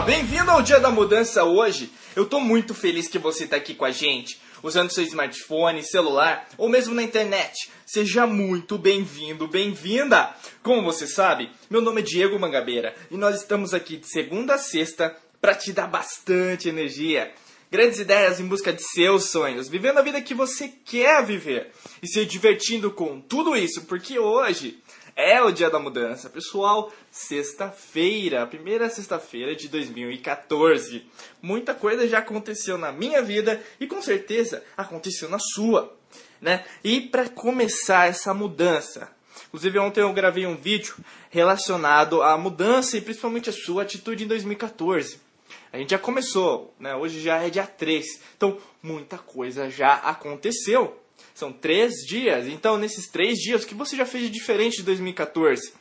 Bem-vindo ao Dia da Mudança hoje. Eu tô muito feliz que você tá aqui com a gente, usando seu smartphone, celular ou mesmo na internet. Seja muito bem-vindo, bem-vinda! Como você sabe, meu nome é Diego Mangabeira e nós estamos aqui de segunda a sexta para te dar bastante energia. Grandes ideias em busca de seus sonhos, vivendo a vida que você quer viver e se divertindo com tudo isso, porque hoje é o dia da mudança. Pessoal, sexta-feira, primeira sexta-feira de 2014. Muita coisa já aconteceu na minha vida e com certeza aconteceu na sua, né? E para começar essa mudança, inclusive ontem eu gravei um vídeo relacionado à mudança e principalmente a sua atitude em 2014. A gente já começou, né? Hoje já é dia 3. Então, muita coisa já aconteceu. São três dias. Então, nesses três dias, o que você já fez de diferente de 2014?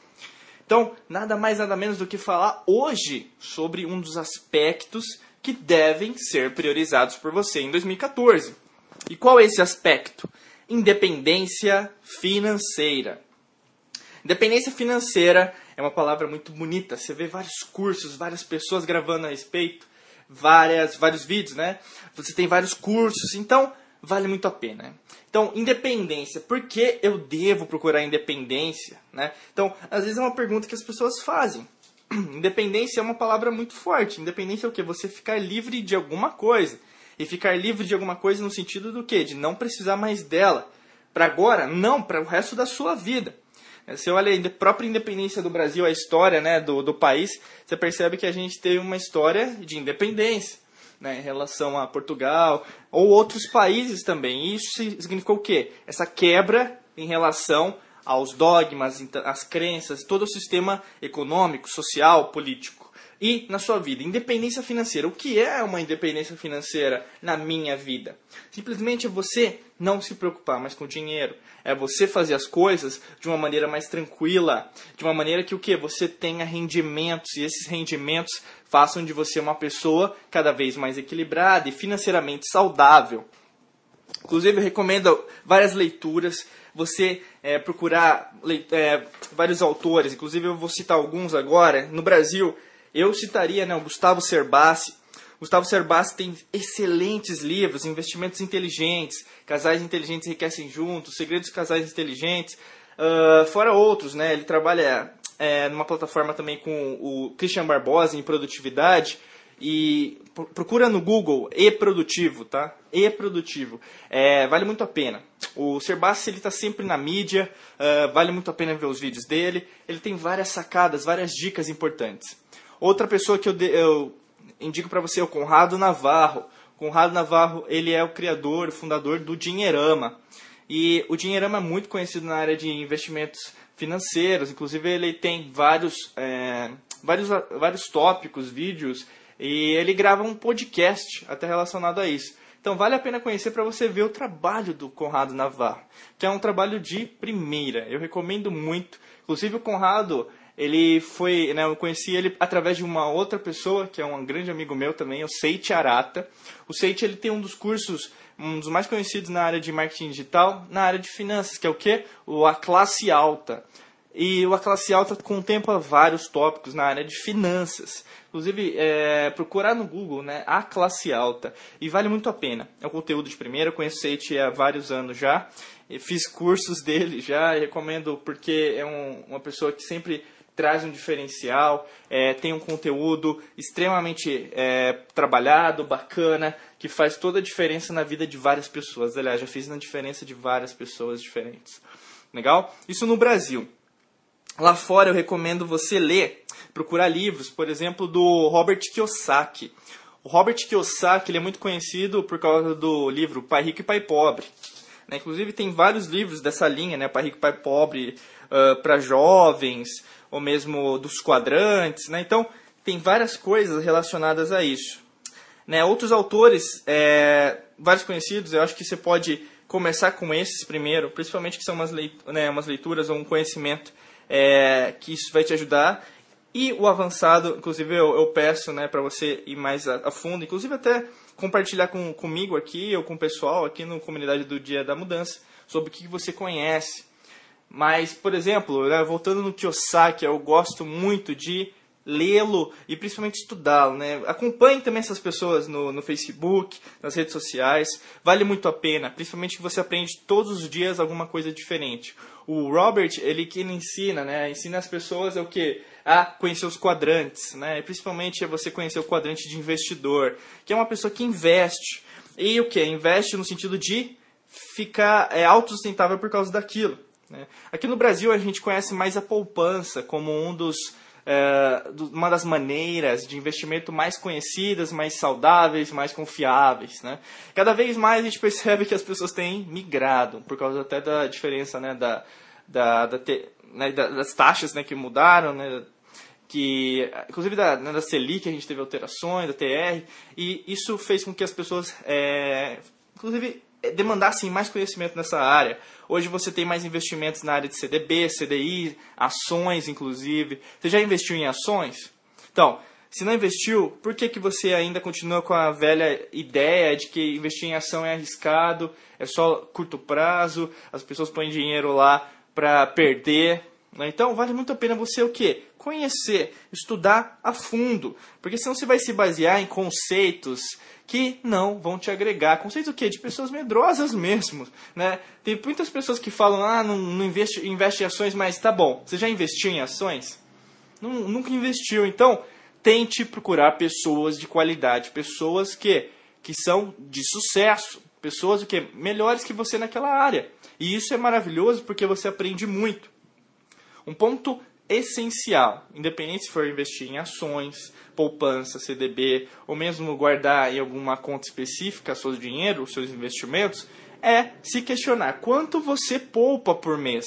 Então, nada mais, nada menos do que falar hoje sobre um dos aspectos que devem ser priorizados por você em 2014. E qual é esse aspecto? Independência financeira. Independência financeira é uma palavra muito bonita. Você vê vários cursos, várias pessoas gravando a respeito, várias, vários vídeos, né? Você tem vários cursos. Então, vale muito a pena. Então, independência. Por que eu devo procurar independência? Né? Então, às vezes é uma pergunta que as pessoas fazem. Independência é uma palavra muito forte. Independência é o quê? Você ficar livre de alguma coisa. E ficar livre de alguma coisa no sentido do quê? De não precisar mais dela. Para agora? Não, para o resto da sua vida. Você olha a própria independência do Brasil, a história né, do, do país, você percebe que a gente teve uma história de independência né, em relação a Portugal ou outros países também. E isso significou o quê? Essa quebra em relação aos dogmas, às crenças, todo o sistema econômico, social, político. E na sua vida, independência financeira. O que é uma independência financeira na minha vida? Simplesmente é você não se preocupar mais com dinheiro. É você fazer as coisas de uma maneira mais tranquila, de uma maneira que o que você tenha rendimentos e esses rendimentos façam de você uma pessoa cada vez mais equilibrada e financeiramente saudável. Inclusive, eu recomendo várias leituras. Você é, procurar é, vários autores, inclusive eu vou citar alguns agora. No Brasil, eu citaria né, o Gustavo Cerbasi. Gustavo Cerbasi tem excelentes livros, Investimentos Inteligentes, Casais Inteligentes Enriquecem Juntos, Segredos de Casais Inteligentes, uh, fora outros, né? Ele trabalha é, numa plataforma também com o Christian Barbosa em produtividade. E procura no Google e-produtivo, tá? E-produtivo. É, vale muito a pena. O Serbassi ele está sempre na mídia, uh, vale muito a pena ver os vídeos dele. Ele tem várias sacadas, várias dicas importantes. Outra pessoa que eu, de, eu indico para você é o Conrado Navarro. Conrado Navarro ele é o criador, fundador do Dinheirama. E o Dinheirama é muito conhecido na área de investimentos financeiros. Inclusive, ele tem vários, é, vários, vários tópicos, vídeos, e ele grava um podcast até relacionado a isso. Então, vale a pena conhecer para você ver o trabalho do Conrado Navarro, que é um trabalho de primeira. Eu recomendo muito. Inclusive, o Conrado, ele foi, né, eu conheci ele através de uma outra pessoa, que é um grande amigo meu também, o Seiti Arata. O Seiti, ele tem um dos cursos um dos mais conhecidos na área de marketing digital, na área de finanças, que é o que? O A Classe Alta. E o A Classe Alta contempla vários tópicos na área de finanças. Inclusive, é, procurar no Google, né? A Classe Alta. E vale muito a pena. É um conteúdo de primeira, eu conheço o há vários anos já. Fiz cursos dele já, recomendo porque é um, uma pessoa que sempre traz um diferencial, é, tem um conteúdo extremamente é, trabalhado, bacana, que faz toda a diferença na vida de várias pessoas. Aliás, já fez na diferença de várias pessoas diferentes. Legal? Isso no Brasil. Lá fora eu recomendo você ler, procurar livros, por exemplo, do Robert Kiyosaki. O Robert Kiyosaki ele é muito conhecido por causa do livro Pai Rico e Pai Pobre. Né? Inclusive tem vários livros dessa linha, né? Pai Rico e Pai Pobre, uh, para jovens, ou mesmo dos quadrantes, né? Então, tem várias coisas relacionadas a isso. Né? Outros autores, é, vários conhecidos, eu acho que você pode começar com esses primeiro, principalmente que são umas, leituras, né, umas leituras ou um conhecimento é, que isso vai te ajudar. E o avançado, inclusive eu, eu peço né, para você ir mais a, a, fundo, inclusive até compartilhar com, comigo aqui ou com o pessoal aqui no Comunidade do Dia da Mudança sobre o que você conhece, mas, por exemplo, né, voltando no Kiyosaki, eu gosto muito de lê-lo e principalmente estudá-lo. Né? Acompanhe também essas pessoas no, no Facebook, nas redes sociais. Vale muito a pena, principalmente que você aprende todos os dias alguma coisa diferente. O Robert, ele que ensina, né? Ensina as pessoas é o que? A conhecer os quadrantes, né? Principalmente é você conhecer o quadrante de investidor, que é uma pessoa que investe. E o que? Investe no sentido de ficar é, autossustentável por causa daquilo. Né? Aqui no Brasil a gente conhece mais a poupança como um dos é, uma das maneiras de investimento mais conhecidas, mais saudáveis, mais confiáveis. Né? Cada vez mais a gente percebe que as pessoas têm migrado, por causa até da diferença né, da, da, da te, né, das taxas né, que mudaram, né, que inclusive da, né, da Selic a gente teve alterações, da TR, e isso fez com que as pessoas, é, inclusive, demandassem mais conhecimento nessa área. Hoje você tem mais investimentos na área de CDB, CDI, ações, inclusive. Você já investiu em ações? Então, se não investiu, por que, que você ainda continua com a velha ideia de que investir em ação é arriscado, é só curto prazo, as pessoas põem dinheiro lá para perder? Né? Então, vale muito a pena você o quê? Conhecer, estudar a fundo, porque senão você vai se basear em conceitos que não vão te agregar. Conceito o quê? De pessoas medrosas mesmo. Né? Tem muitas pessoas que falam, ah, não, não investe, investe em ações, mas tá bom. Você já investiu em ações? Nunca investiu. Então, tente procurar pessoas de qualidade, pessoas que, que são de sucesso, pessoas o que melhores que você naquela área. E isso é maravilhoso porque você aprende muito. Um ponto essencial, independente se for investir em ações, poupança, CDB, ou mesmo guardar em alguma conta específica seu dinheiro, seus investimentos, é se questionar quanto você poupa por mês.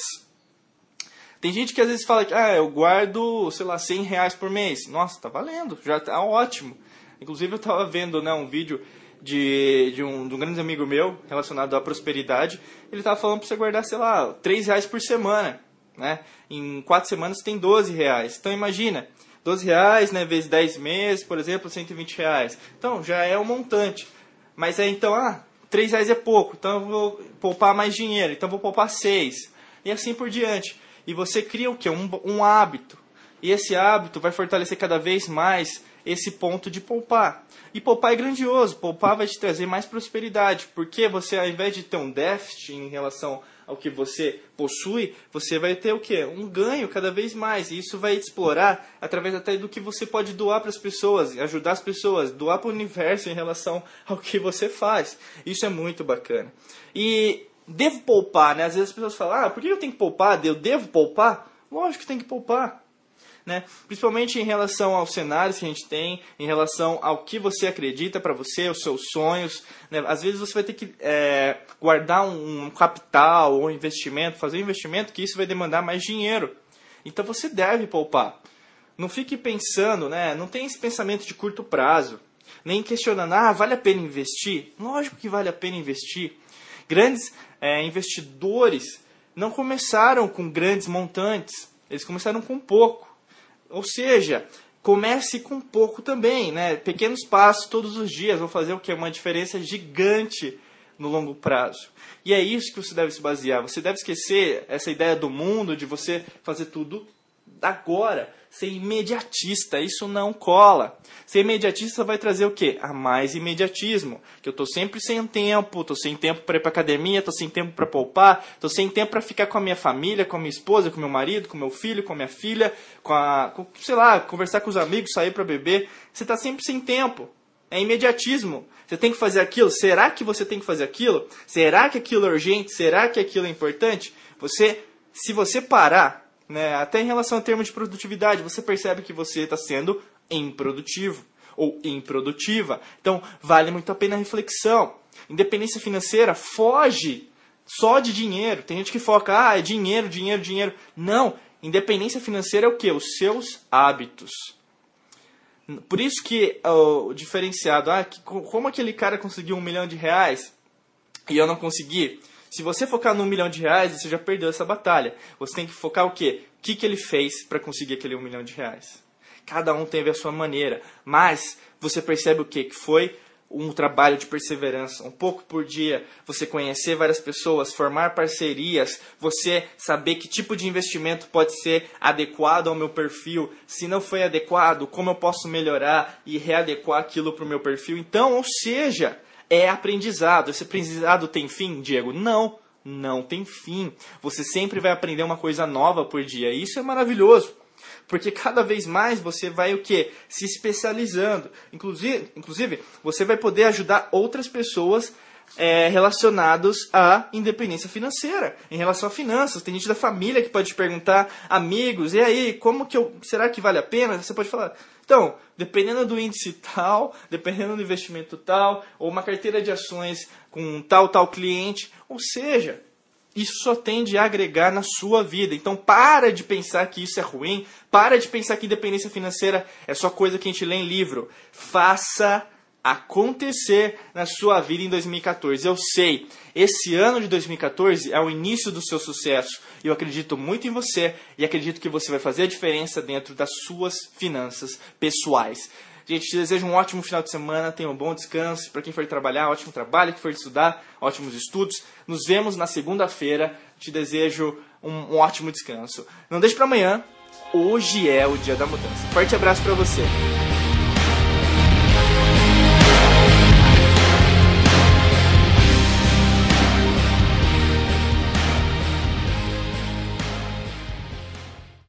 Tem gente que às vezes fala que ah, eu guardo, sei lá, 100 reais por mês. Nossa, tá valendo, já tá ótimo. Inclusive eu estava vendo né, um vídeo de, de, um, de um grande amigo meu relacionado à prosperidade. Ele estava falando para você guardar, sei lá, 3 reais por semana. Né? Em 4 semanas tem 12 reais. Então imagina, 12 reais, né, vezes 10 meses, por exemplo, 120 reais. Então, já é um montante. Mas aí, então, ah, 3 reais é pouco, então eu vou poupar mais dinheiro, então eu vou poupar 6. E assim por diante. E você cria o quê? Um, um hábito. E esse hábito vai fortalecer cada vez mais esse ponto de poupar. E poupar é grandioso. Poupar vai te trazer mais prosperidade. Porque você, ao invés de ter um déficit em relação ao que você possui, você vai ter o quê? Um ganho cada vez mais. E isso vai explorar através até do que você pode doar para as pessoas, ajudar as pessoas, doar para o universo em relação ao que você faz. Isso é muito bacana. E devo poupar, né? Às vezes as pessoas falam, ah, por que eu tenho que poupar? Eu devo poupar? Lógico que tem que poupar né? Principalmente em relação aos cenários que a gente tem, em relação ao que você acredita para você, os seus sonhos. Né? Às vezes você vai ter que é, guardar um, um capital ou um investimento, fazer um investimento que isso vai demandar mais dinheiro. Então você deve poupar. Não fique pensando, né? Não tem esse pensamento de curto prazo. Nem questionando, ah, vale a pena investir? Lógico que vale a pena investir. Grandes é, investidores não começaram com grandes montantes, eles começaram com pouco. Ou seja, comece com pouco também, né? Pequenos passos todos os dias vão fazer o que? Uma diferença gigante no longo prazo. E é isso que você deve se basear. Você deve esquecer essa ideia do mundo de você fazer tudo agora, ser imediatista, isso não cola. Ser imediatista vai trazer o quê? A mais imediatismo. Que eu estou sempre sem tempo, estou sem tempo para ir para academia, estou sem tempo para poupar, estou sem tempo para ficar com a minha família, com a minha esposa, com meu marido, com meu filho, com a minha filha, com a, com, sei lá, conversar com os amigos, sair para beber. Você está sempre sem tempo. É imediatismo. Você tem que fazer aquilo. Será que você tem que fazer aquilo? Será que aquilo é urgente? Será que aquilo é importante? Você, se você parar né? Até em relação ao termo de produtividade, você percebe que você está sendo improdutivo ou improdutiva. Então, vale muito a pena a reflexão. Independência financeira foge só de dinheiro. Tem gente que foca, ah, é dinheiro, dinheiro, dinheiro. Não, independência financeira é o que? Os seus hábitos. Por isso que o diferenciado, ah, que, como aquele cara conseguiu um milhão de reais e eu não consegui? Se você focar num milhão de reais, você já perdeu essa batalha. Você tem que focar o quê? O que, que ele fez para conseguir aquele um milhão de reais? Cada um teve a sua maneira, mas você percebe o quê? Que foi um trabalho de perseverança, um pouco por dia, você conhecer várias pessoas, formar parcerias, você saber que tipo de investimento pode ser adequado ao meu perfil, se não foi adequado, como eu posso melhorar e readequar aquilo para o meu perfil. Então, ou seja, é aprendizado. Esse aprendizado tem fim, Diego? Não, não tem fim. Você sempre vai aprender uma coisa nova por dia. Isso é maravilhoso. Porque cada vez mais você vai o quê? Se especializando. Inclusive, inclusive você vai poder ajudar outras pessoas é, relacionados à independência financeira, em relação a finanças. Tem gente da família que pode te perguntar, amigos, e aí, como que eu. Será que vale a pena? Você pode falar. Então, dependendo do índice tal, dependendo do investimento tal, ou uma carteira de ações com tal, tal cliente, ou seja, isso só tende a agregar na sua vida. Então para de pensar que isso é ruim, para de pensar que independência financeira é só coisa que a gente lê em livro. Faça acontecer na sua vida em 2014. Eu sei, esse ano de 2014 é o início do seu sucesso. Eu acredito muito em você e acredito que você vai fazer a diferença dentro das suas finanças pessoais. Gente, te desejo um ótimo final de semana, tenha um bom descanso. Para quem for trabalhar, ótimo trabalho. Quem for estudar, ótimos estudos. Nos vemos na segunda-feira. Te desejo um, um ótimo descanso. Não deixe para amanhã. Hoje é o dia da mudança. Forte abraço para você.